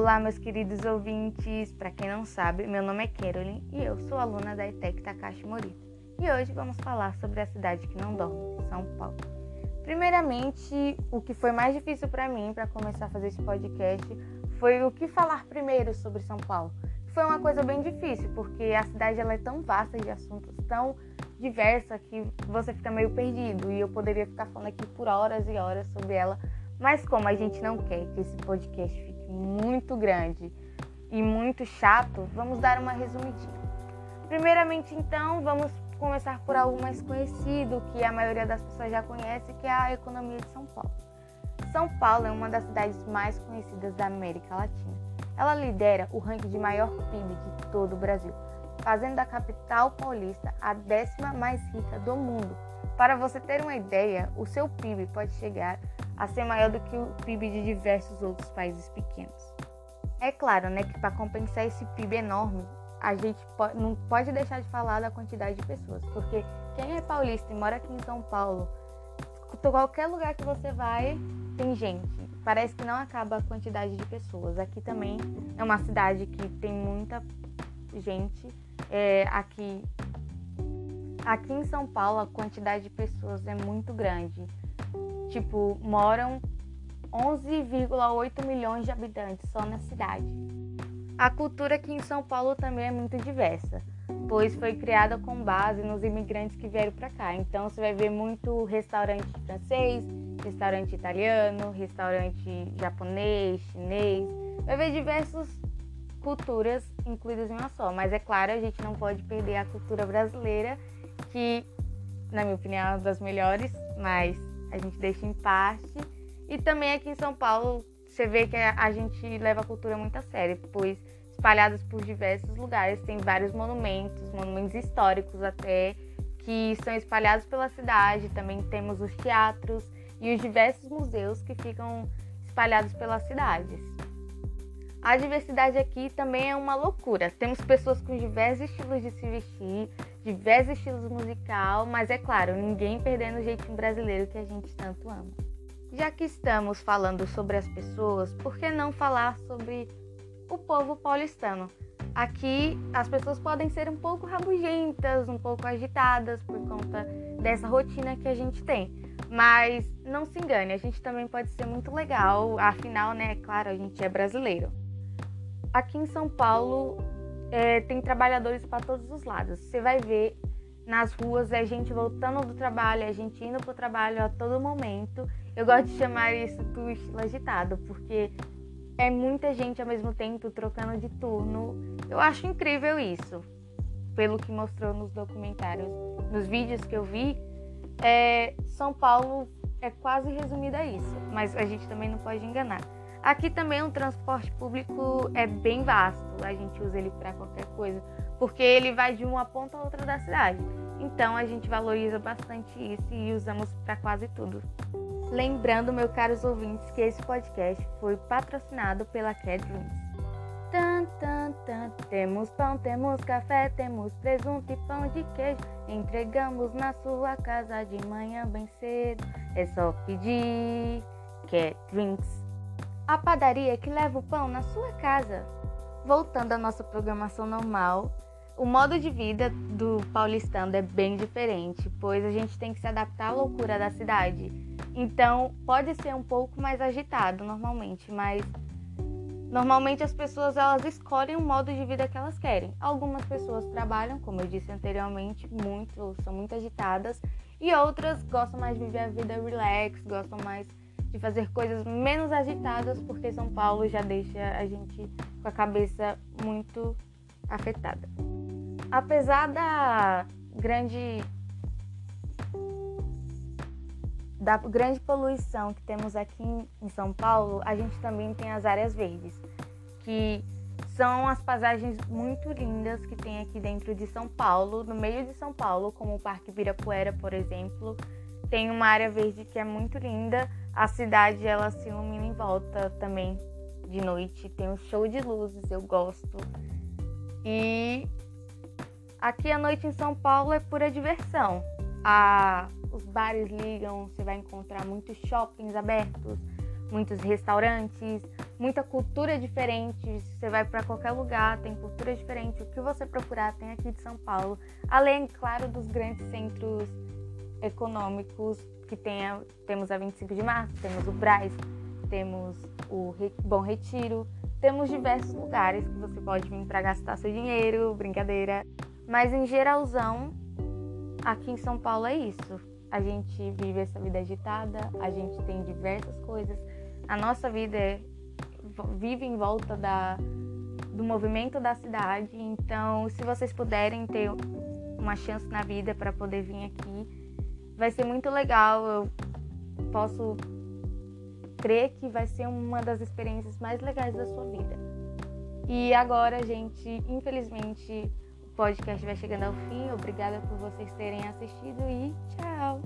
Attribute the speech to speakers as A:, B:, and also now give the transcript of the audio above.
A: Olá, meus queridos ouvintes. Para quem não sabe, meu nome é Carolyn e eu sou aluna da ETEC Takashi Morita. E hoje vamos falar sobre a cidade que não dorme, São Paulo. Primeiramente, o que foi mais difícil para mim para começar a fazer esse podcast foi o que falar primeiro sobre São Paulo. Foi uma coisa bem difícil, porque a cidade ela é tão vasta de assuntos, tão diversa que você fica meio perdido e eu poderia ficar falando aqui por horas e horas sobre ela, mas como a gente não quer que esse podcast fique muito grande e muito chato, vamos dar uma resumidinha. Primeiramente, então, vamos começar por algo mais conhecido, que a maioria das pessoas já conhece, que é a economia de São Paulo. São Paulo é uma das cidades mais conhecidas da América Latina. Ela lidera o ranking de maior PIB de todo o Brasil, fazendo da capital paulista a décima mais rica do mundo. Para você ter uma ideia, o seu PIB pode chegar a ser maior do que o PIB de diversos outros países pequenos. É claro, né, que para compensar esse PIB enorme, a gente não pode deixar de falar da quantidade de pessoas, porque quem é paulista e mora aqui em São Paulo, qualquer lugar que você vai, tem gente. Parece que não acaba a quantidade de pessoas. Aqui também é uma cidade que tem muita gente. É, aqui, aqui em São Paulo, a quantidade de pessoas é muito grande. Tipo, moram 11,8 milhões de habitantes só na cidade. A cultura aqui em São Paulo também é muito diversa, pois foi criada com base nos imigrantes que vieram para cá. Então você vai ver muito restaurante francês, restaurante italiano, restaurante japonês, chinês. Vai ver diversas culturas incluídas em uma só. Mas é claro, a gente não pode perder a cultura brasileira, que, na minha opinião, é uma das melhores, mas a gente deixa em parte. E também aqui em São Paulo, você vê que a gente leva a cultura muito a sério, pois espalhados por diversos lugares tem vários monumentos, monumentos históricos até, que são espalhados pela cidade. Também temos os teatros e os diversos museus que ficam espalhados pelas cidades. A diversidade aqui também é uma loucura. Temos pessoas com diversos estilos de se vestir, diversos estilos musical, mas é claro, ninguém perdendo o jeitinho brasileiro que a gente tanto ama. Já que estamos falando sobre as pessoas, por que não falar sobre o povo paulistano? Aqui as pessoas podem ser um pouco rabugentas, um pouco agitadas por conta dessa rotina que a gente tem. Mas não se engane, a gente também pode ser muito legal, afinal, né, é claro, a gente é brasileiro. Aqui em São Paulo é, tem trabalhadores para todos os lados. Você vai ver nas ruas é gente voltando do trabalho, é gente indo para o trabalho a todo momento. Eu gosto de chamar isso do estilo agitado, porque é muita gente ao mesmo tempo trocando de turno. Eu acho incrível isso, pelo que mostrou nos documentários, nos vídeos que eu vi. É, São Paulo é quase resumida a isso, mas a gente também não pode enganar. Aqui também o transporte público é bem vasto, a gente usa ele para qualquer coisa, porque ele vai de uma ponta a outra da cidade. Então a gente valoriza bastante isso e usamos para quase tudo. Lembrando, meus caros ouvintes, que esse podcast foi patrocinado pela Cat. Tan, tan, tan. Temos pão, temos café, temos presunto e pão de queijo. Entregamos na sua casa de manhã bem cedo. É só pedir. Cat Drinks. A padaria que leva o pão na sua casa. Voltando à nossa programação normal, o modo de vida do paulistano é bem diferente, pois a gente tem que se adaptar à loucura da cidade. Então, pode ser um pouco mais agitado normalmente, mas Normalmente as pessoas elas escolhem o modo de vida que elas querem. Algumas pessoas trabalham, como eu disse anteriormente, muito, são muito agitadas, e outras gostam mais de viver a vida relax, gostam mais de fazer coisas menos agitadas, porque São Paulo já deixa a gente com a cabeça muito afetada. Apesar da grande da grande poluição que temos aqui em São Paulo, a gente também tem as áreas verdes, que são as paisagens muito lindas que tem aqui dentro de São Paulo, no meio de São Paulo, como o Parque Ibirapuera, por exemplo. Tem uma área verde que é muito linda. A cidade ela se ilumina em volta também de noite. Tem um show de luzes, eu gosto. E aqui a noite em São Paulo é pura diversão. A os bares ligam, você vai encontrar muitos shoppings abertos, muitos restaurantes, muita cultura diferente. Você vai para qualquer lugar, tem cultura diferente. O que você procurar tem aqui de São Paulo. Além, claro, dos grandes centros econômicos que tem a, temos a 25 de março, temos o Braz, temos o Bom Retiro, temos diversos lugares que você pode vir para gastar seu dinheiro, brincadeira. Mas em geralzão, aqui em São Paulo é isso. A gente vive essa vida agitada, a gente tem diversas coisas. A nossa vida é, vive em volta da, do movimento da cidade. Então, se vocês puderem ter uma chance na vida para poder vir aqui, vai ser muito legal. Eu posso crer que vai ser uma das experiências mais legais da sua vida. E agora, gente, infelizmente, o podcast vai chegando ao fim. Obrigada por vocês terem assistido e tchau!